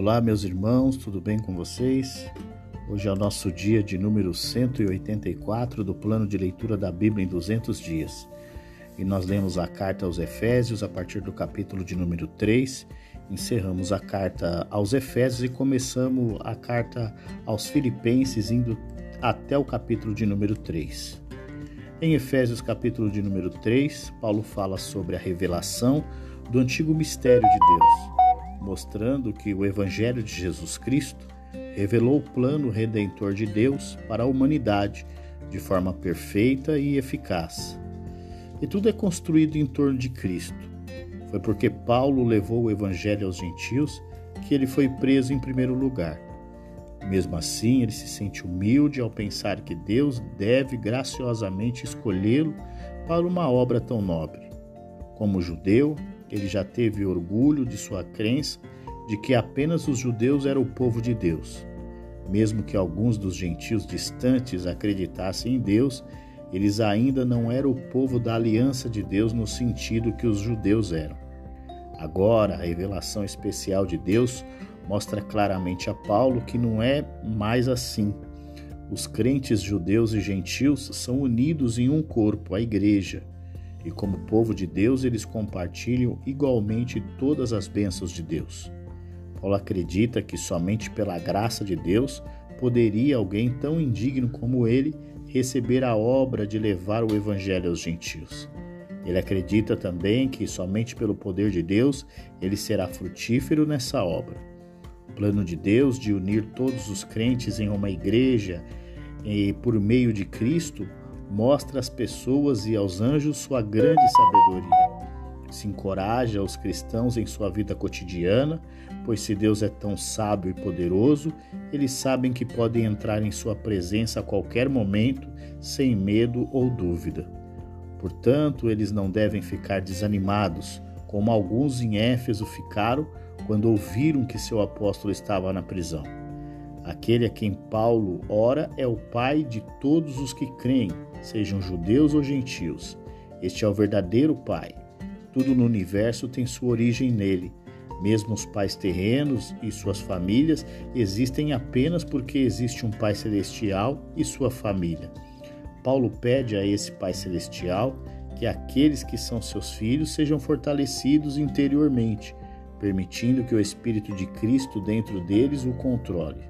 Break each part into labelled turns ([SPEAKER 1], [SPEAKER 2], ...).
[SPEAKER 1] Olá, meus irmãos, tudo bem com vocês? Hoje é o nosso dia de número 184 do plano de leitura da Bíblia em 200 dias. E nós lemos a carta aos Efésios a partir do capítulo de número 3. Encerramos a carta aos Efésios e começamos a carta aos Filipenses, indo até o capítulo de número 3. Em Efésios, capítulo de número 3, Paulo fala sobre a revelação do antigo mistério de Deus mostrando que o Evangelho de Jesus Cristo revelou o plano redentor de Deus para a humanidade de forma perfeita e eficaz. E tudo é construído em torno de Cristo. Foi porque Paulo levou o Evangelho aos gentios que ele foi preso em primeiro lugar. Mesmo assim, ele se sente humilde ao pensar que Deus deve graciosamente escolhê-lo para uma obra tão nobre. Como judeu, ele já teve orgulho de sua crença de que apenas os judeus eram o povo de Deus. Mesmo que alguns dos gentios distantes acreditassem em Deus, eles ainda não eram o povo da aliança de Deus no sentido que os judeus eram. Agora, a revelação especial de Deus mostra claramente a Paulo que não é mais assim. Os crentes judeus e gentios são unidos em um corpo, a igreja e como povo de Deus eles compartilham igualmente todas as bênçãos de Deus. Paulo acredita que somente pela graça de Deus poderia alguém tão indigno como ele receber a obra de levar o evangelho aos gentios. Ele acredita também que somente pelo poder de Deus ele será frutífero nessa obra. O plano de Deus de unir todos os crentes em uma igreja e por meio de Cristo mostra às pessoas e aos anjos sua grande sabedoria. Se encoraja os cristãos em sua vida cotidiana, pois se Deus é tão sábio e poderoso, eles sabem que podem entrar em sua presença a qualquer momento, sem medo ou dúvida. Portanto, eles não devem ficar desanimados, como alguns em Éfeso ficaram quando ouviram que seu apóstolo estava na prisão. Aquele a quem Paulo ora é o Pai de todos os que creem, sejam judeus ou gentios. Este é o verdadeiro Pai. Tudo no universo tem sua origem nele. Mesmo os pais terrenos e suas famílias existem apenas porque existe um Pai celestial e sua família. Paulo pede a esse Pai celestial que aqueles que são seus filhos sejam fortalecidos interiormente, permitindo que o Espírito de Cristo dentro deles o controle.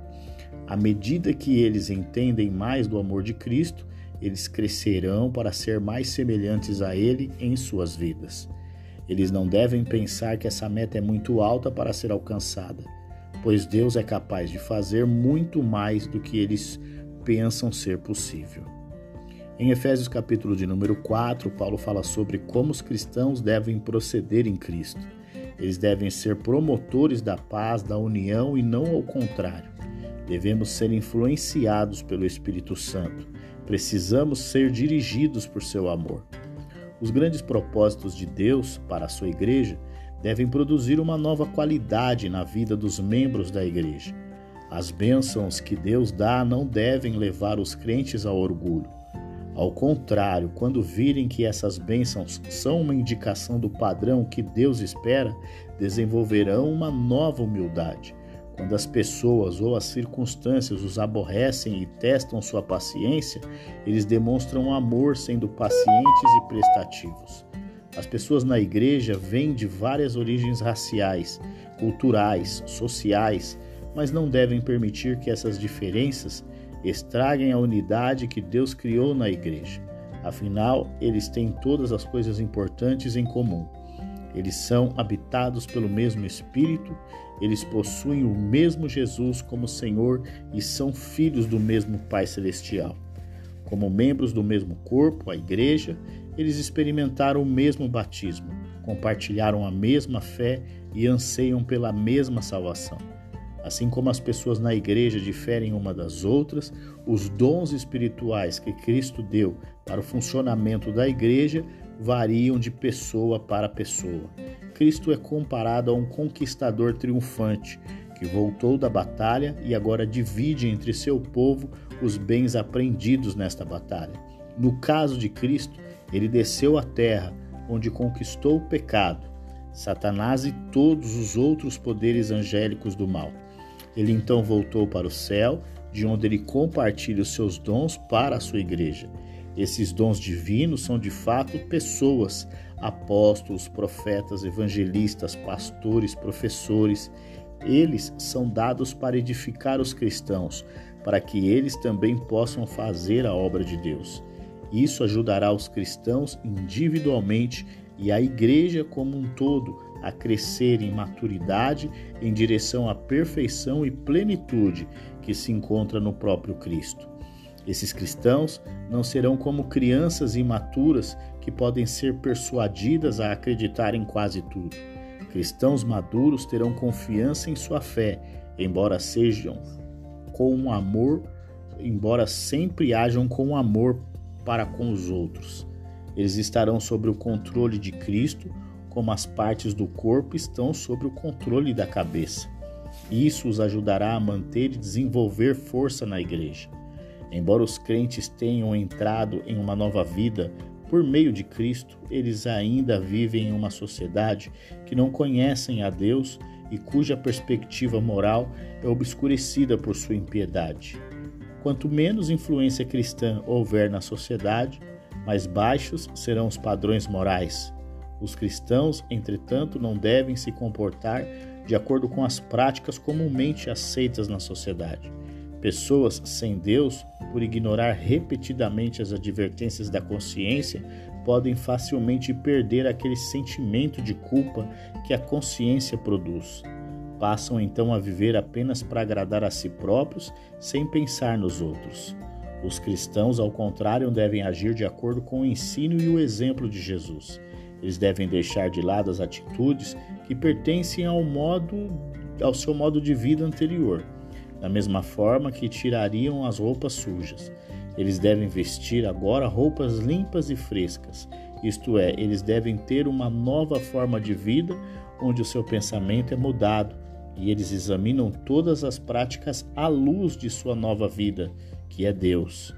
[SPEAKER 1] À medida que eles entendem mais do amor de Cristo, eles crescerão para ser mais semelhantes a Ele em suas vidas. Eles não devem pensar que essa meta é muito alta para ser alcançada, pois Deus é capaz de fazer muito mais do que eles pensam ser possível. Em Efésios capítulo de número 4, Paulo fala sobre como os cristãos devem proceder em Cristo. Eles devem ser promotores da paz, da união e não ao contrário. Devemos ser influenciados pelo Espírito Santo. Precisamos ser dirigidos por seu amor. Os grandes propósitos de Deus para a sua igreja devem produzir uma nova qualidade na vida dos membros da igreja. As bênçãos que Deus dá não devem levar os crentes ao orgulho. Ao contrário, quando virem que essas bênçãos são uma indicação do padrão que Deus espera, desenvolverão uma nova humildade. Quando as pessoas ou as circunstâncias os aborrecem e testam sua paciência, eles demonstram amor sendo pacientes e prestativos. As pessoas na igreja vêm de várias origens raciais, culturais, sociais, mas não devem permitir que essas diferenças estraguem a unidade que Deus criou na igreja. Afinal, eles têm todas as coisas importantes em comum. Eles são habitados pelo mesmo Espírito, eles possuem o mesmo Jesus como Senhor e são filhos do mesmo Pai Celestial. Como membros do mesmo corpo, a Igreja, eles experimentaram o mesmo batismo, compartilharam a mesma fé e anseiam pela mesma salvação. Assim como as pessoas na igreja diferem uma das outras, os dons espirituais que Cristo deu para o funcionamento da igreja variam de pessoa para pessoa. Cristo é comparado a um conquistador triunfante que voltou da batalha e agora divide entre seu povo os bens aprendidos nesta batalha. No caso de Cristo, ele desceu à terra, onde conquistou o pecado. Satanás e todos os outros poderes angélicos do mal. Ele então voltou para o céu, de onde ele compartilha os seus dons para a sua igreja. Esses dons divinos são de fato pessoas, apóstolos, profetas, evangelistas, pastores, professores. Eles são dados para edificar os cristãos, para que eles também possam fazer a obra de Deus. Isso ajudará os cristãos individualmente e a igreja como um todo a crescer em maturidade em direção à perfeição e plenitude que se encontra no próprio Cristo. Esses cristãos não serão como crianças imaturas que podem ser persuadidas a acreditar em quase tudo. Cristãos maduros terão confiança em sua fé, embora sejam com amor, embora sempre hajam com amor para com os outros. Eles estarão sob o controle de Cristo, como as partes do corpo estão sob o controle da cabeça. Isso os ajudará a manter e desenvolver força na igreja. Embora os crentes tenham entrado em uma nova vida por meio de Cristo, eles ainda vivem em uma sociedade que não conhecem a Deus e cuja perspectiva moral é obscurecida por sua impiedade. Quanto menos influência cristã houver na sociedade, mais baixos serão os padrões morais. Os cristãos, entretanto, não devem se comportar de acordo com as práticas comumente aceitas na sociedade. Pessoas sem Deus, por ignorar repetidamente as advertências da consciência, podem facilmente perder aquele sentimento de culpa que a consciência produz. Passam então a viver apenas para agradar a si próprios, sem pensar nos outros. Os cristãos, ao contrário, devem agir de acordo com o ensino e o exemplo de Jesus. Eles devem deixar de lado as atitudes que pertencem ao modo ao seu modo de vida anterior da mesma forma que tirariam as roupas sujas. Eles devem vestir agora roupas limpas e frescas, isto é, eles devem ter uma nova forma de vida onde o seu pensamento é mudado e eles examinam todas as práticas à luz de sua nova vida, que é Deus.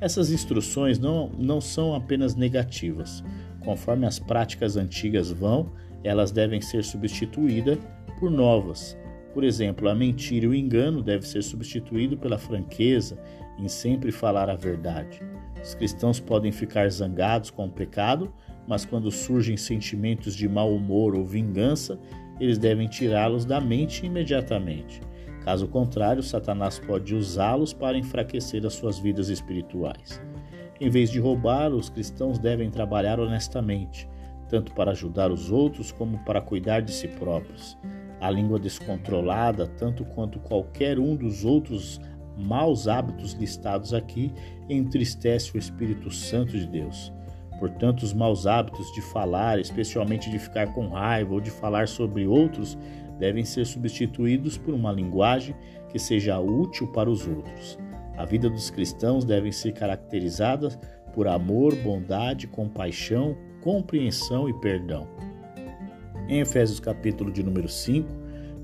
[SPEAKER 1] Essas instruções não, não são apenas negativas. Conforme as práticas antigas vão, elas devem ser substituídas por novas. Por exemplo, a mentira e o engano deve ser substituído pela franqueza em sempre falar a verdade. Os cristãos podem ficar zangados com o pecado, mas quando surgem sentimentos de mau humor ou vingança, eles devem tirá-los da mente imediatamente. Caso contrário, Satanás pode usá-los para enfraquecer as suas vidas espirituais. Em vez de roubar, os cristãos devem trabalhar honestamente, tanto para ajudar os outros como para cuidar de si próprios. A língua descontrolada, tanto quanto qualquer um dos outros maus hábitos listados aqui, entristece o Espírito Santo de Deus. Portanto, os maus hábitos de falar, especialmente de ficar com raiva ou de falar sobre outros, devem ser substituídos por uma linguagem que seja útil para os outros. A vida dos cristãos deve ser caracterizada por amor, bondade, compaixão, compreensão e perdão. Em Efésios capítulo de número 5,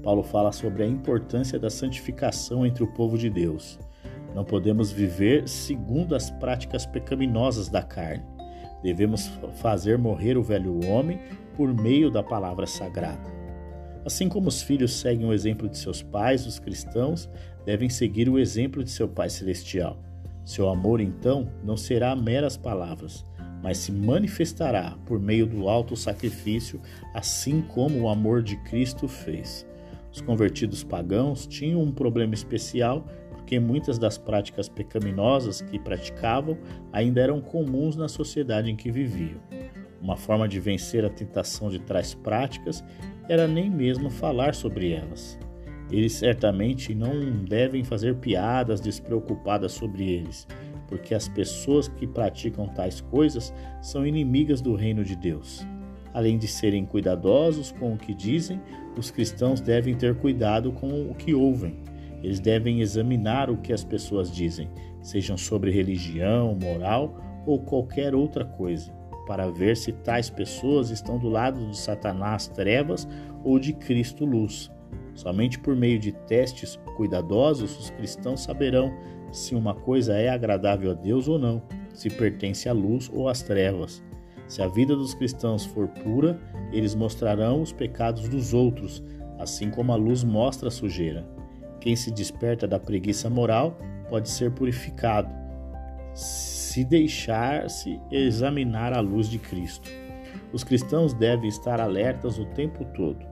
[SPEAKER 1] Paulo fala sobre a importância da santificação entre o povo de Deus. Não podemos viver segundo as práticas pecaminosas da carne. Devemos fazer morrer o velho homem por meio da palavra sagrada. Assim como os filhos seguem o exemplo de seus pais, os cristãos devem seguir o exemplo de seu Pai Celestial. Seu amor, então, não será meras palavras, mas se manifestará por meio do alto sacrifício, assim como o amor de Cristo fez. Os convertidos pagãos tinham um problema especial porque muitas das práticas pecaminosas que praticavam ainda eram comuns na sociedade em que viviam. Uma forma de vencer a tentação de tais práticas era nem mesmo falar sobre elas. Eles certamente não devem fazer piadas despreocupadas sobre eles, porque as pessoas que praticam tais coisas são inimigas do reino de Deus. Além de serem cuidadosos com o que dizem, os cristãos devem ter cuidado com o que ouvem. Eles devem examinar o que as pessoas dizem, sejam sobre religião, moral ou qualquer outra coisa, para ver se tais pessoas estão do lado de Satanás, trevas, ou de Cristo, luz. Somente por meio de testes cuidadosos os cristãos saberão se uma coisa é agradável a Deus ou não, se pertence à luz ou às trevas. Se a vida dos cristãos for pura, eles mostrarão os pecados dos outros, assim como a luz mostra a sujeira. Quem se desperta da preguiça moral pode ser purificado, se deixar-se examinar à luz de Cristo. Os cristãos devem estar alertas o tempo todo.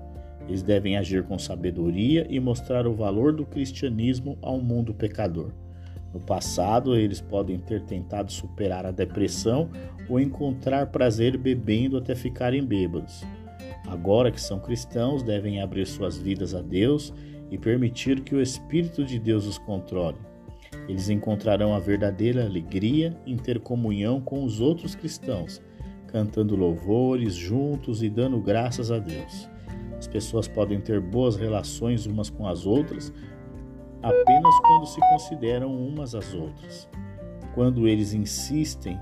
[SPEAKER 1] Eles devem agir com sabedoria e mostrar o valor do cristianismo ao mundo pecador. No passado, eles podem ter tentado superar a depressão ou encontrar prazer bebendo até ficarem bêbados. Agora que são cristãos, devem abrir suas vidas a Deus e permitir que o Espírito de Deus os controle. Eles encontrarão a verdadeira alegria em ter comunhão com os outros cristãos, cantando louvores juntos e dando graças a Deus. As pessoas podem ter boas relações umas com as outras apenas quando se consideram umas às outras. Quando eles insistem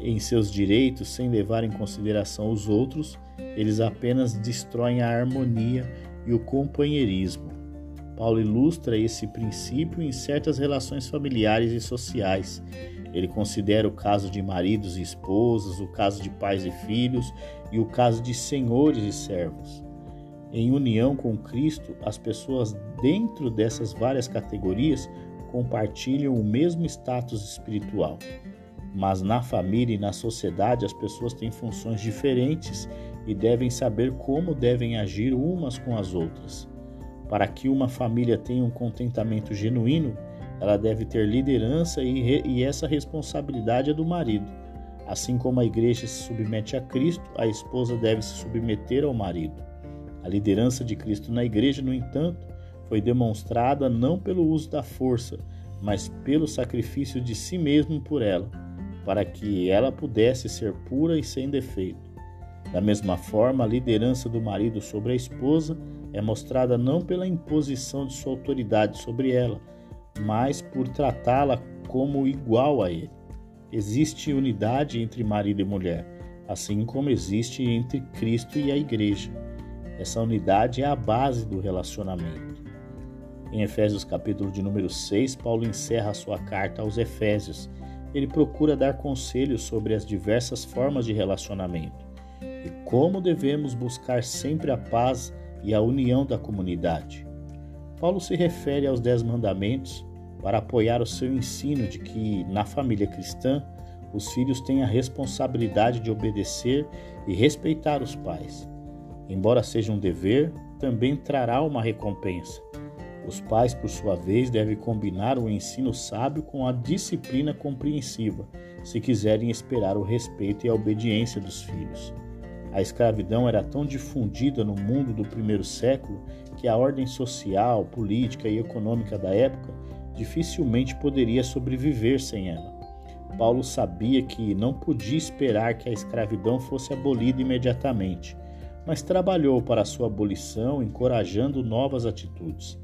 [SPEAKER 1] em seus direitos sem levar em consideração os outros, eles apenas destroem a harmonia e o companheirismo. Paulo ilustra esse princípio em certas relações familiares e sociais. Ele considera o caso de maridos e esposas, o caso de pais e filhos e o caso de senhores e servos. Em união com Cristo, as pessoas dentro dessas várias categorias compartilham o mesmo status espiritual. Mas na família e na sociedade as pessoas têm funções diferentes e devem saber como devem agir umas com as outras. Para que uma família tenha um contentamento genuíno, ela deve ter liderança e, e essa responsabilidade é do marido. Assim como a igreja se submete a Cristo, a esposa deve se submeter ao marido. A liderança de Cristo na igreja, no entanto, foi demonstrada não pelo uso da força, mas pelo sacrifício de si mesmo por ela, para que ela pudesse ser pura e sem defeito. Da mesma forma, a liderança do marido sobre a esposa é mostrada não pela imposição de sua autoridade sobre ela, mas por tratá-la como igual a ele. Existe unidade entre marido e mulher, assim como existe entre Cristo e a igreja. Essa unidade é a base do relacionamento. Em Efésios capítulo de número 6, Paulo encerra a sua carta aos Efésios. Ele procura dar conselhos sobre as diversas formas de relacionamento e como devemos buscar sempre a paz e a união da comunidade. Paulo se refere aos Dez Mandamentos para apoiar o seu ensino de que, na família cristã, os filhos têm a responsabilidade de obedecer e respeitar os pais. Embora seja um dever, também trará uma recompensa. Os pais, por sua vez, devem combinar o ensino sábio com a disciplina compreensiva, se quiserem esperar o respeito e a obediência dos filhos. A escravidão era tão difundida no mundo do primeiro século que a ordem social, política e econômica da época dificilmente poderia sobreviver sem ela. Paulo sabia que não podia esperar que a escravidão fosse abolida imediatamente mas trabalhou para sua abolição, encorajando novas atitudes.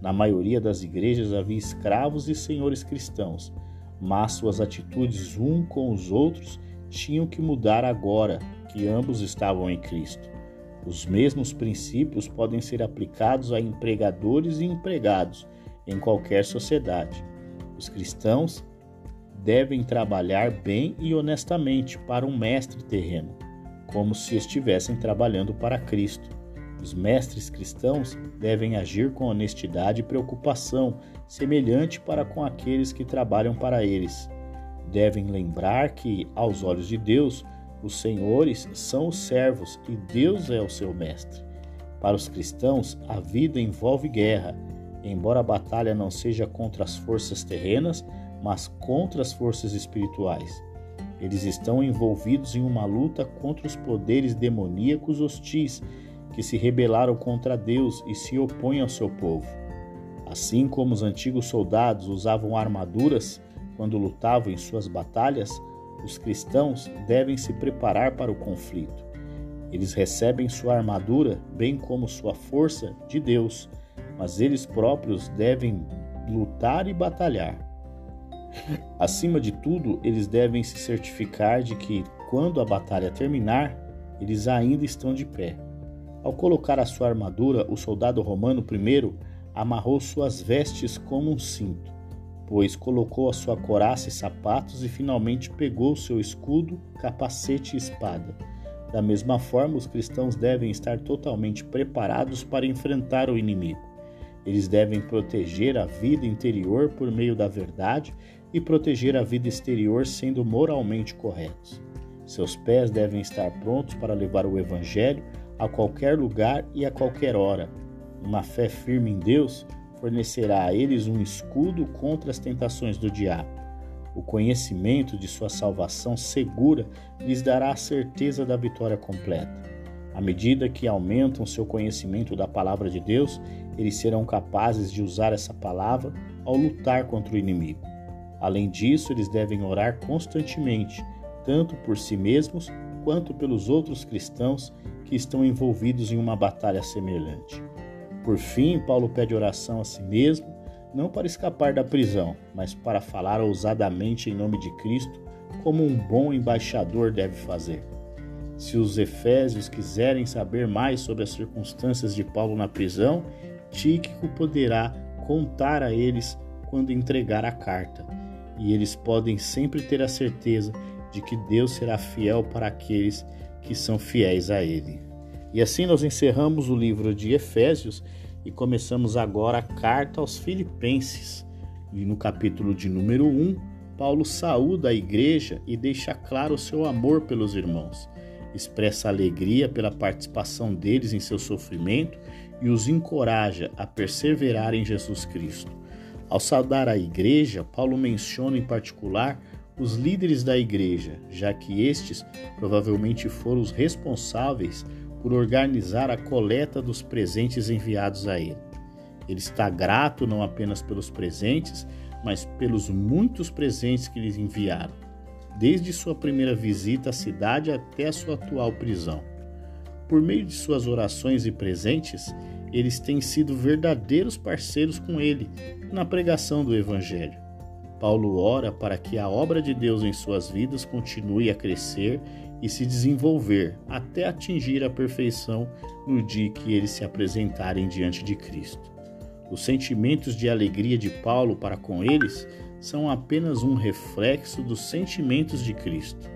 [SPEAKER 1] Na maioria das igrejas havia escravos e senhores cristãos, mas suas atitudes um com os outros tinham que mudar agora que ambos estavam em Cristo. Os mesmos princípios podem ser aplicados a empregadores e empregados em qualquer sociedade. Os cristãos devem trabalhar bem e honestamente para um mestre terreno como se estivessem trabalhando para Cristo. Os mestres cristãos devem agir com honestidade e preocupação, semelhante para com aqueles que trabalham para eles. Devem lembrar que, aos olhos de Deus, os senhores são os servos e Deus é o seu mestre. Para os cristãos, a vida envolve guerra, embora a batalha não seja contra as forças terrenas, mas contra as forças espirituais. Eles estão envolvidos em uma luta contra os poderes demoníacos hostis que se rebelaram contra Deus e se opõem ao seu povo. Assim como os antigos soldados usavam armaduras quando lutavam em suas batalhas, os cristãos devem se preparar para o conflito. Eles recebem sua armadura, bem como sua força, de Deus, mas eles próprios devem lutar e batalhar. Acima de tudo, eles devem se certificar de que, quando a batalha terminar, eles ainda estão de pé. Ao colocar a sua armadura, o soldado romano primeiro amarrou suas vestes como um cinto, pois colocou a sua coraça e sapatos e finalmente pegou seu escudo, capacete e espada. Da mesma forma, os cristãos devem estar totalmente preparados para enfrentar o inimigo. Eles devem proteger a vida interior por meio da verdade e proteger a vida exterior sendo moralmente corretos. Seus pés devem estar prontos para levar o Evangelho a qualquer lugar e a qualquer hora. Uma fé firme em Deus fornecerá a eles um escudo contra as tentações do diabo. O conhecimento de sua salvação segura lhes dará a certeza da vitória completa. À medida que aumentam seu conhecimento da palavra de Deus, eles serão capazes de usar essa palavra ao lutar contra o inimigo. Além disso, eles devem orar constantemente, tanto por si mesmos quanto pelos outros cristãos que estão envolvidos em uma batalha semelhante. Por fim, Paulo pede oração a si mesmo não para escapar da prisão, mas para falar ousadamente em nome de Cristo, como um bom embaixador deve fazer. Se os efésios quiserem saber mais sobre as circunstâncias de Paulo na prisão, Tíquico poderá contar a eles quando entregar a carta, e eles podem sempre ter a certeza de que Deus será fiel para aqueles que são fiéis a Ele. E assim nós encerramos o livro de Efésios e começamos agora a carta aos Filipenses. E no capítulo de número 1, Paulo saúda a igreja e deixa claro o seu amor pelos irmãos. Expressa alegria pela participação deles em seu sofrimento e os encoraja a perseverar em Jesus Cristo. Ao saudar a igreja, Paulo menciona em particular os líderes da igreja, já que estes provavelmente foram os responsáveis por organizar a coleta dos presentes enviados a ele. Ele está grato não apenas pelos presentes, mas pelos muitos presentes que lhes enviaram, desde sua primeira visita à cidade até sua atual prisão. Por meio de suas orações e presentes, eles têm sido verdadeiros parceiros com ele na pregação do Evangelho. Paulo ora para que a obra de Deus em suas vidas continue a crescer e se desenvolver até atingir a perfeição no dia que eles se apresentarem diante de Cristo. Os sentimentos de alegria de Paulo para com eles são apenas um reflexo dos sentimentos de Cristo.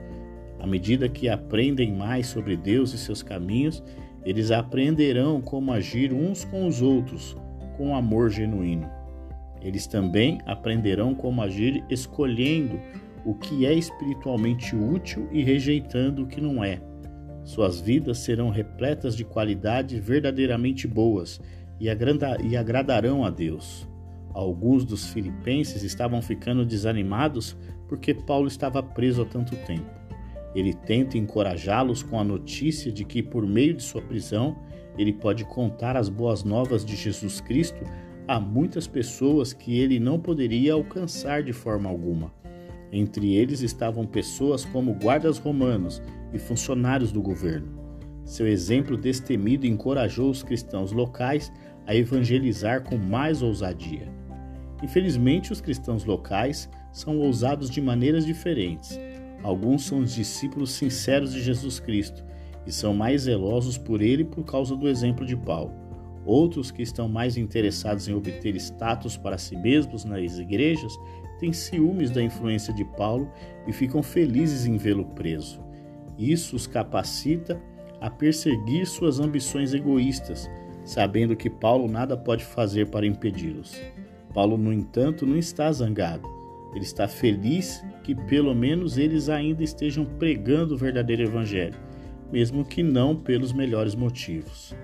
[SPEAKER 1] À medida que aprendem mais sobre Deus e seus caminhos, eles aprenderão como agir uns com os outros com amor genuíno. Eles também aprenderão como agir escolhendo o que é espiritualmente útil e rejeitando o que não é. Suas vidas serão repletas de qualidades verdadeiramente boas e, agradarão a Deus. Alguns dos filipenses estavam ficando desanimados porque Paulo estava preso há tanto tempo. Ele tenta encorajá-los com a notícia de que, por meio de sua prisão, ele pode contar as boas novas de Jesus Cristo a muitas pessoas que ele não poderia alcançar de forma alguma. Entre eles estavam pessoas como guardas romanos e funcionários do governo. Seu exemplo destemido encorajou os cristãos locais a evangelizar com mais ousadia. Infelizmente, os cristãos locais são ousados de maneiras diferentes. Alguns são os discípulos sinceros de Jesus Cristo e são mais zelosos por ele por causa do exemplo de Paulo. Outros que estão mais interessados em obter status para si mesmos nas igrejas têm ciúmes da influência de Paulo e ficam felizes em vê-lo preso. Isso os capacita a perseguir suas ambições egoístas, sabendo que Paulo nada pode fazer para impedi-los. Paulo, no entanto, não está zangado. Ele está feliz que pelo menos eles ainda estejam pregando o verdadeiro evangelho, mesmo que não pelos melhores motivos.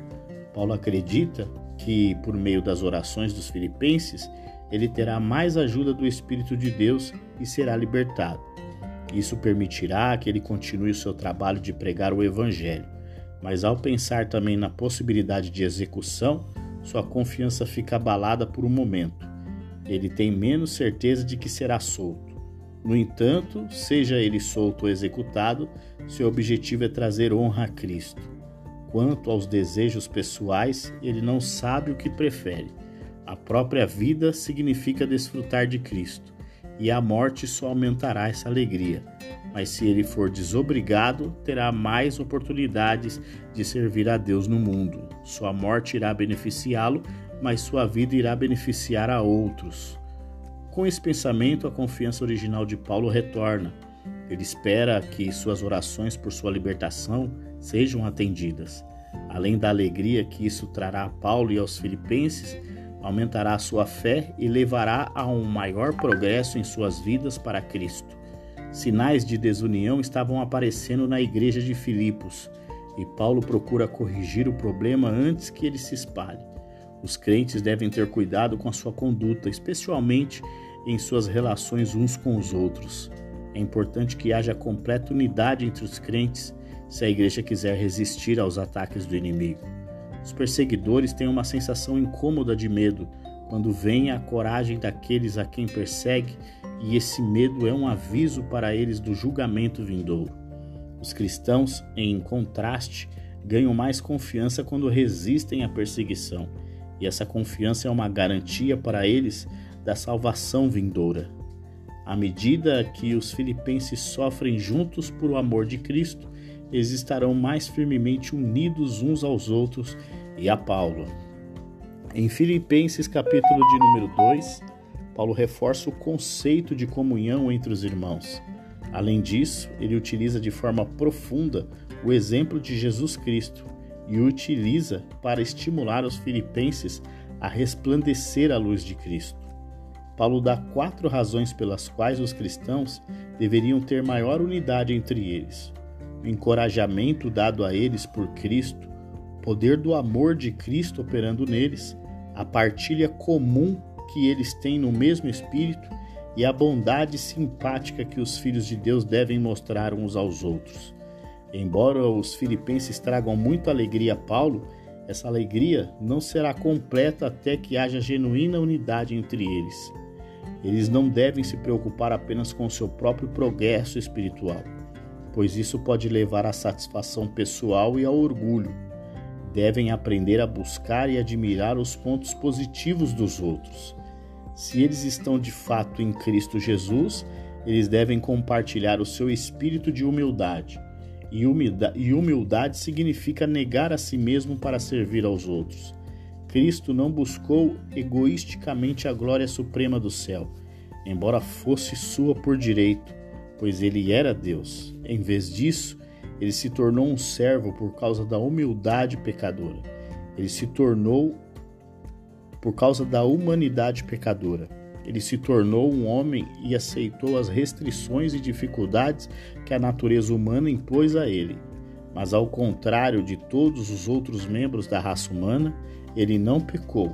[SPEAKER 1] Paulo acredita que, por meio das orações dos filipenses, ele terá mais ajuda do Espírito de Deus e será libertado. Isso permitirá que ele continue o seu trabalho de pregar o Evangelho, mas ao pensar também na possibilidade de execução, sua confiança fica abalada por um momento. Ele tem menos certeza de que será solto. No entanto, seja ele solto ou executado, seu objetivo é trazer honra a Cristo. Quanto aos desejos pessoais, ele não sabe o que prefere a própria vida significa desfrutar de Cristo, e a morte só aumentará essa alegria. Mas se ele for desobrigado, terá mais oportunidades de servir a Deus no mundo. Sua morte irá beneficiá-lo, mas sua vida irá beneficiar a outros. Com esse pensamento, a confiança original de Paulo retorna. Ele espera que suas orações por sua libertação sejam atendidas. Além da alegria que isso trará a Paulo e aos filipenses, aumentará a sua fé e levará a um maior progresso em suas vidas para Cristo. Sinais de desunião estavam aparecendo na igreja de Filipos e Paulo procura corrigir o problema antes que ele se espalhe. Os crentes devem ter cuidado com a sua conduta, especialmente em suas relações uns com os outros. É importante que haja completa unidade entre os crentes se a igreja quiser resistir aos ataques do inimigo. Os perseguidores têm uma sensação incômoda de medo quando vem a coragem daqueles a quem persegue, e esse medo é um aviso para eles do julgamento vindouro. Os cristãos, em contraste, ganham mais confiança quando resistem à perseguição, e essa confiança é uma garantia para eles da salvação vindoura. À medida que os filipenses sofrem juntos por o amor de Cristo, eles estarão mais firmemente unidos uns aos outros e a Paulo. Em Filipenses capítulo de número 2, Paulo reforça o conceito de comunhão entre os irmãos. Além disso, ele utiliza de forma profunda o exemplo de Jesus Cristo e utiliza para estimular os filipenses a resplandecer a luz de Cristo. Paulo dá quatro razões pelas quais os cristãos deveriam ter maior unidade entre eles: o encorajamento dado a eles por Cristo, o poder do amor de Cristo operando neles, a partilha comum que eles têm no mesmo Espírito e a bondade simpática que os filhos de Deus devem mostrar uns aos outros. Embora os filipenses tragam muita alegria a Paulo, essa alegria não será completa até que haja genuína unidade entre eles. Eles não devem se preocupar apenas com seu próprio progresso espiritual, pois isso pode levar à satisfação pessoal e ao orgulho. Devem aprender a buscar e admirar os pontos positivos dos outros se eles estão de fato em Cristo Jesus, eles devem compartilhar o seu espírito de humildade. E humildade, e humildade significa negar a si mesmo para servir aos outros. Cristo não buscou egoisticamente a glória suprema do céu, embora fosse sua por direito, pois ele era Deus. Em vez disso, ele se tornou um servo por causa da humildade pecadora. Ele se tornou por causa da humanidade pecadora. Ele se tornou um homem e aceitou as restrições e dificuldades que a natureza humana impôs a ele. Mas, ao contrário de todos os outros membros da raça humana, ele não pecou.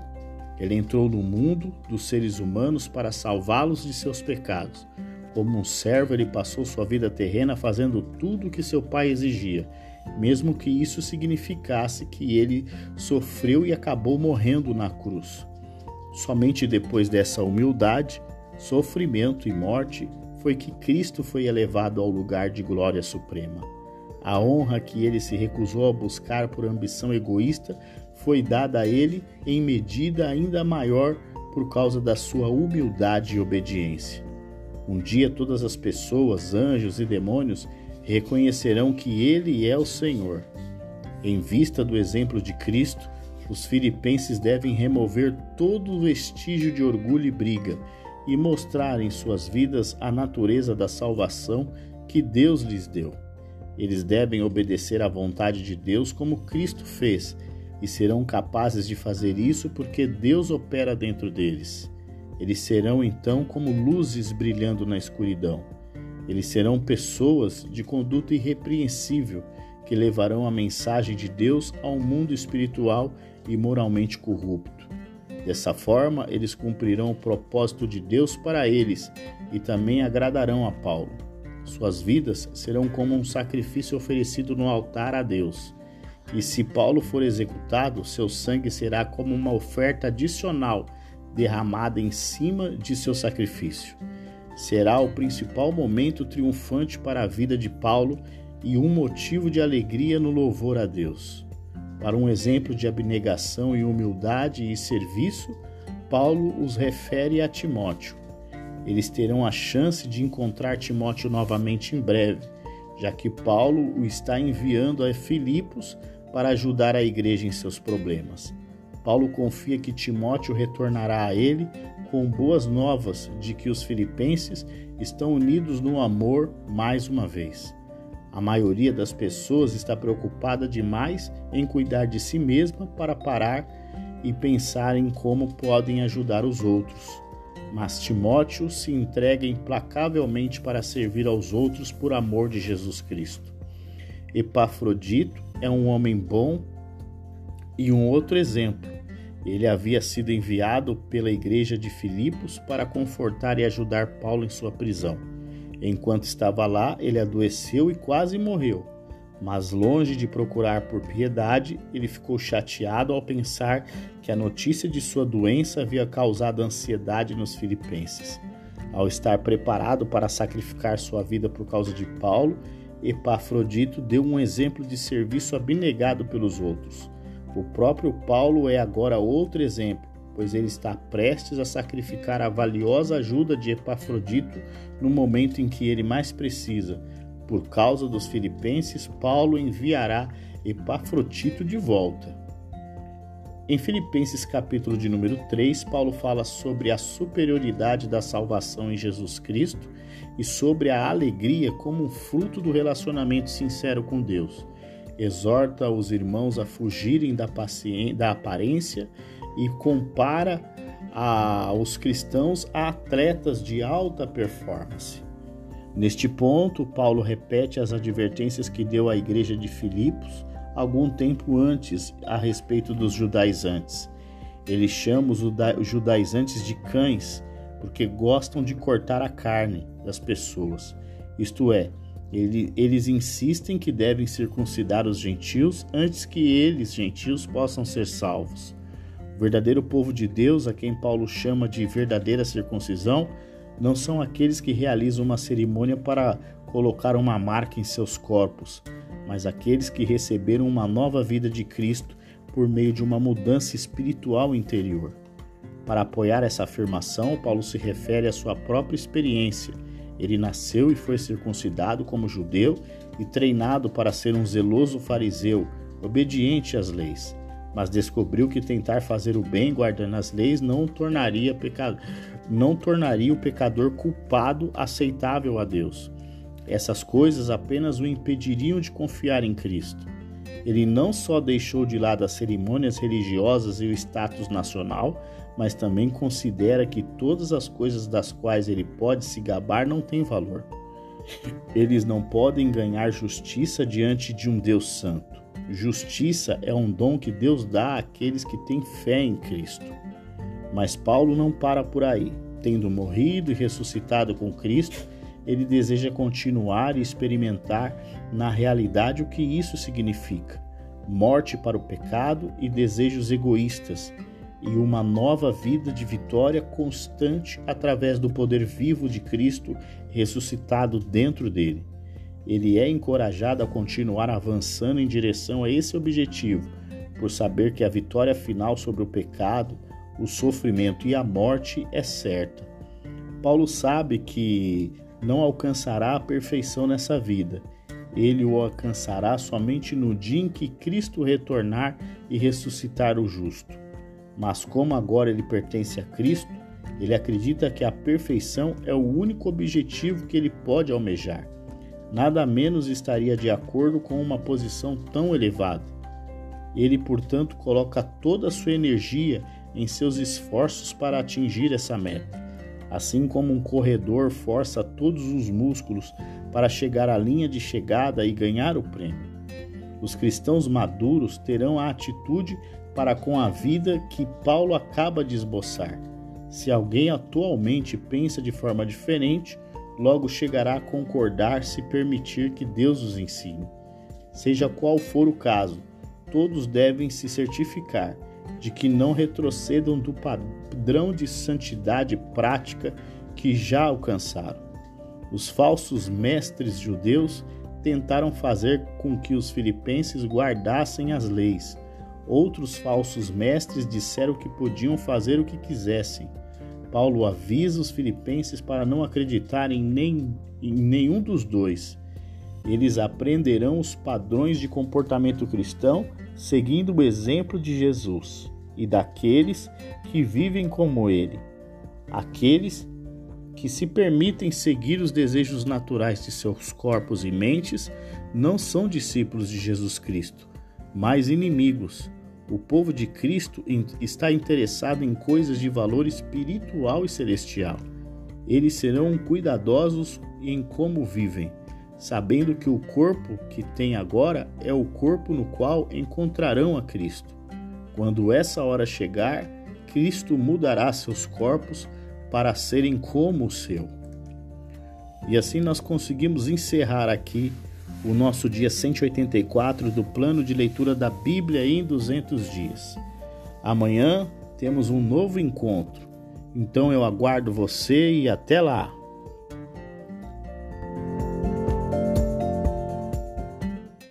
[SPEAKER 1] Ele entrou no mundo dos seres humanos para salvá-los de seus pecados. Como um servo, ele passou sua vida terrena fazendo tudo o que seu pai exigia, mesmo que isso significasse que ele sofreu e acabou morrendo na cruz. Somente depois dessa humildade, sofrimento e morte foi que Cristo foi elevado ao lugar de glória suprema. A honra que ele se recusou a buscar por ambição egoísta foi dada a ele em medida ainda maior por causa da sua humildade e obediência. Um dia todas as pessoas, anjos e demônios reconhecerão que ele é o Senhor. Em vista do exemplo de Cristo, os filipenses devem remover todo vestígio de orgulho e briga e mostrar em suas vidas a natureza da salvação que Deus lhes deu. Eles devem obedecer à vontade de Deus como Cristo fez e serão capazes de fazer isso porque Deus opera dentro deles. Eles serão então como luzes brilhando na escuridão. Eles serão pessoas de conduta irrepreensível que levarão a mensagem de Deus ao mundo espiritual e moralmente corrupto. Dessa forma, eles cumprirão o propósito de Deus para eles e também agradarão a Paulo. Suas vidas serão como um sacrifício oferecido no altar a Deus. E se Paulo for executado, seu sangue será como uma oferta adicional derramada em cima de seu sacrifício. Será o principal momento triunfante para a vida de Paulo e um motivo de alegria no louvor a Deus. Para um exemplo de abnegação e humildade e serviço, Paulo os refere a Timóteo. Eles terão a chance de encontrar Timóteo novamente em breve, já que Paulo o está enviando a Filipos para ajudar a igreja em seus problemas. Paulo confia que Timóteo retornará a ele com boas novas de que os filipenses estão unidos no amor mais uma vez. A maioria das pessoas está preocupada demais em cuidar de si mesma para parar e pensar em como podem ajudar os outros. Mas Timóteo se entrega implacavelmente para servir aos outros por amor de Jesus Cristo. Epafrodito é um homem bom e um outro exemplo. Ele havia sido enviado pela igreja de Filipos para confortar e ajudar Paulo em sua prisão. Enquanto estava lá, ele adoeceu e quase morreu. Mas longe de procurar por piedade, ele ficou chateado ao pensar que a notícia de sua doença havia causado ansiedade nos filipenses. Ao estar preparado para sacrificar sua vida por causa de Paulo, Epafrodito deu um exemplo de serviço abnegado pelos outros. O próprio Paulo é agora outro exemplo, pois ele está prestes a sacrificar a valiosa ajuda de Epafrodito no momento em que ele mais precisa. Por causa dos filipenses, Paulo enviará Epafrodito de volta. Em Filipenses capítulo de número 3, Paulo fala sobre a superioridade da salvação em Jesus Cristo e sobre a alegria como um fruto do relacionamento sincero com Deus. Exorta os irmãos a fugirem da, da aparência e compara a, os cristãos a atletas de alta performance. Neste ponto, Paulo repete as advertências que deu à igreja de Filipos algum tempo antes a respeito dos judaizantes. Ele chama os judaizantes de cães porque gostam de cortar a carne das pessoas. Isto é, ele, eles insistem que devem circuncidar os gentios antes que eles, gentios, possam ser salvos. Verdadeiro povo de Deus, a quem Paulo chama de verdadeira circuncisão, não são aqueles que realizam uma cerimônia para colocar uma marca em seus corpos, mas aqueles que receberam uma nova vida de Cristo por meio de uma mudança espiritual interior. Para apoiar essa afirmação, Paulo se refere à sua própria experiência. Ele nasceu e foi circuncidado como judeu e treinado para ser um zeloso fariseu, obediente às leis, mas descobriu que tentar fazer o bem guardando as leis não tornaria pecado, não tornaria o pecador culpado aceitável a Deus. Essas coisas apenas o impediriam de confiar em Cristo. Ele não só deixou de lado as cerimônias religiosas e o status nacional, mas também considera que todas as coisas das quais ele pode se gabar não têm valor. Eles não podem ganhar justiça diante de um Deus santo. Justiça é um dom que Deus dá àqueles que têm fé em Cristo. Mas Paulo não para por aí. Tendo morrido e ressuscitado com Cristo, ele deseja continuar e experimentar na realidade o que isso significa: morte para o pecado e desejos egoístas, e uma nova vida de vitória constante através do poder vivo de Cristo ressuscitado dentro dele. Ele é encorajado a continuar avançando em direção a esse objetivo, por saber que a vitória final sobre o pecado, o sofrimento e a morte é certa. Paulo sabe que não alcançará a perfeição nessa vida. Ele o alcançará somente no dia em que Cristo retornar e ressuscitar o justo. Mas como agora ele pertence a Cristo, ele acredita que a perfeição é o único objetivo que ele pode almejar. Nada menos estaria de acordo com uma posição tão elevada. Ele, portanto, coloca toda a sua energia em seus esforços para atingir essa meta. Assim como um corredor força todos os músculos para chegar à linha de chegada e ganhar o prêmio. Os cristãos maduros terão a atitude para com a vida que Paulo acaba de esboçar. Se alguém atualmente pensa de forma diferente, logo chegará a concordar se permitir que Deus os ensine. Seja qual for o caso, todos devem se certificar de que não retrocedam do padrão de santidade prática que já alcançaram. Os falsos mestres judeus tentaram fazer com que os filipenses guardassem as leis. Outros falsos mestres disseram que podiam fazer o que quisessem. Paulo avisa os filipenses para não acreditarem nem, em nenhum dos dois. Eles aprenderão os padrões de comportamento cristão seguindo o exemplo de Jesus e daqueles que vivem como ele, aqueles que se permitem seguir os desejos naturais de seus corpos e mentes, não são discípulos de Jesus Cristo, mas inimigos. O povo de Cristo está interessado em coisas de valor espiritual e celestial. Eles serão cuidadosos em como vivem, sabendo que o corpo que têm agora é o corpo no qual encontrarão a Cristo. Quando essa hora chegar, Cristo mudará seus corpos para serem como o seu. E assim nós conseguimos encerrar aqui o nosso dia 184 do plano de leitura da Bíblia em 200 dias. Amanhã temos um novo encontro. Então eu aguardo você e até lá!